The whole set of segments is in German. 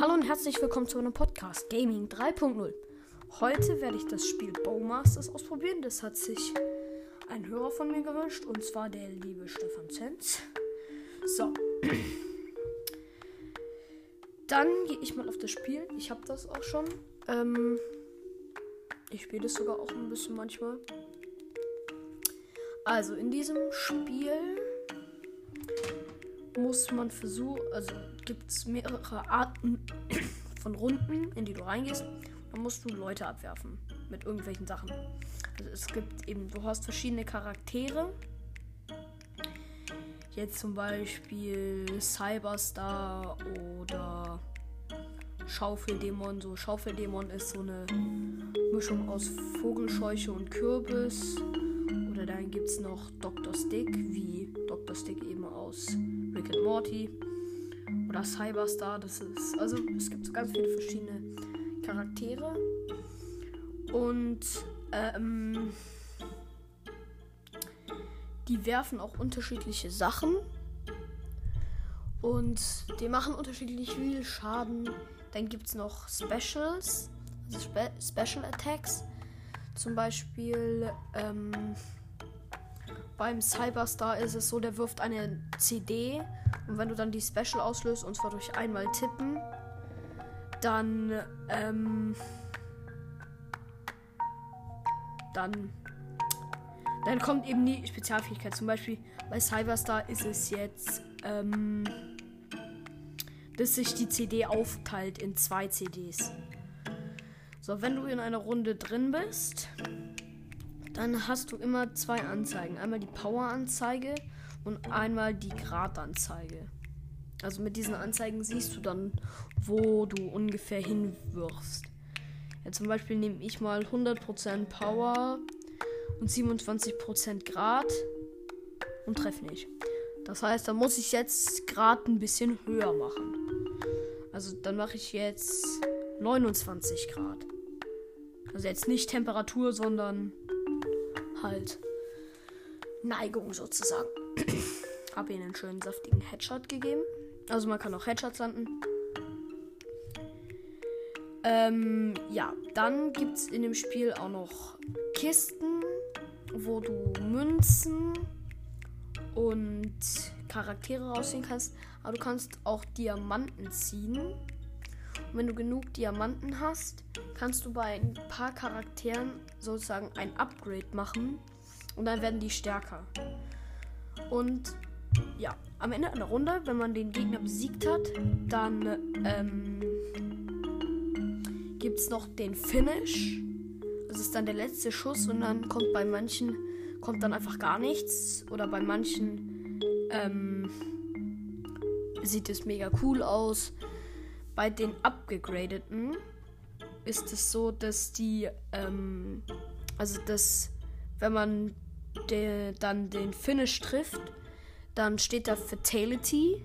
Hallo und herzlich willkommen zu einem Podcast Gaming 3.0. Heute werde ich das Spiel Bowmasters ausprobieren. Das hat sich ein Hörer von mir gewünscht und zwar der liebe Stefan Zenz. So. Dann gehe ich mal auf das Spiel. Ich habe das auch schon. Ähm, ich spiele das sogar auch ein bisschen manchmal. Also in diesem Spiel muss man versuchen, also gibt es mehrere Arten von Runden, in die du reingehst. Dann musst du Leute abwerfen mit irgendwelchen Sachen. Also es gibt eben, du hast verschiedene Charaktere. Jetzt zum Beispiel Cyberstar oder Schaufeldämon. So Schaufeldämon ist so eine Mischung aus Vogelscheuche und Kürbis. Oder dann gibt es noch Dr. Stick, wie Dr. Stick eben aus Rick and Morty. Oder Cyberstar, das ist. Also es gibt so ganz viele verschiedene Charaktere. Und ähm, die werfen auch unterschiedliche Sachen. Und die machen unterschiedlich viel Schaden. Dann gibt es noch Specials, also Spe Special Attacks. Zum Beispiel ähm, beim Cyberstar ist es so, der wirft eine CD und wenn du dann die Special auslöst, und zwar durch einmal tippen, dann, ähm, dann, dann kommt eben die Spezialfähigkeit. Zum Beispiel bei Cyberstar ist es jetzt, ähm, dass sich die CD aufteilt in zwei CDs. So, wenn du in einer Runde drin bist, dann hast du immer zwei Anzeigen. Einmal die Power-Anzeige und einmal die Gradanzeige. Also mit diesen Anzeigen siehst du dann, wo du ungefähr hinwirfst. Ja, zum Beispiel nehme ich mal 100% Power und 27% Grad und treffe nicht. Das heißt, da muss ich jetzt Grad ein bisschen höher machen. Also dann mache ich jetzt 29 Grad. Also jetzt nicht Temperatur, sondern halt Neigung sozusagen. Habe ihnen einen schönen saftigen Headshot gegeben. Also man kann auch Headshots landen. Ähm, ja, dann gibt es in dem Spiel auch noch Kisten, wo du Münzen und Charaktere rausziehen kannst. Aber du kannst auch Diamanten ziehen. Und wenn du genug Diamanten hast, kannst du bei ein paar Charakteren sozusagen ein Upgrade machen. Und dann werden die stärker. Und ja, am Ende einer Runde, wenn man den Gegner besiegt hat, dann ähm, gibt es noch den Finish. Das ist dann der letzte Schuss und dann kommt bei manchen kommt dann einfach gar nichts oder bei manchen ähm, sieht es mega cool aus. Bei den abgegradeten ist es so, dass die ähm, also dass wenn man de, dann den Finish trifft, dann steht da Fatality.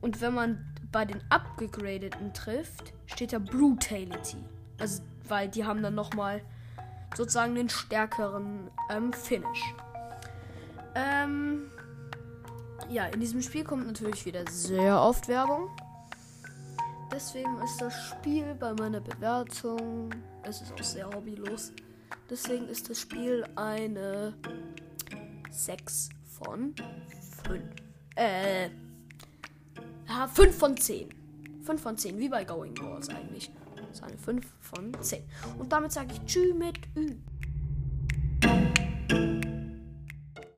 Und wenn man bei den abgegradeten trifft, steht da Brutality. Also, weil die haben dann nochmal sozusagen den stärkeren ähm, Finish. Ähm, ja, in diesem Spiel kommt natürlich wieder sehr oft Werbung. Deswegen ist das Spiel bei meiner Bewertung, es ist auch sehr hobbylos. Deswegen ist das Spiel eine 6 von 5. Äh. Ja, 5 von 10. 5 von 10, wie bei Going Wars eigentlich. Das ist eine 5 von 10. Und damit sage ich Tschüss mit Ü.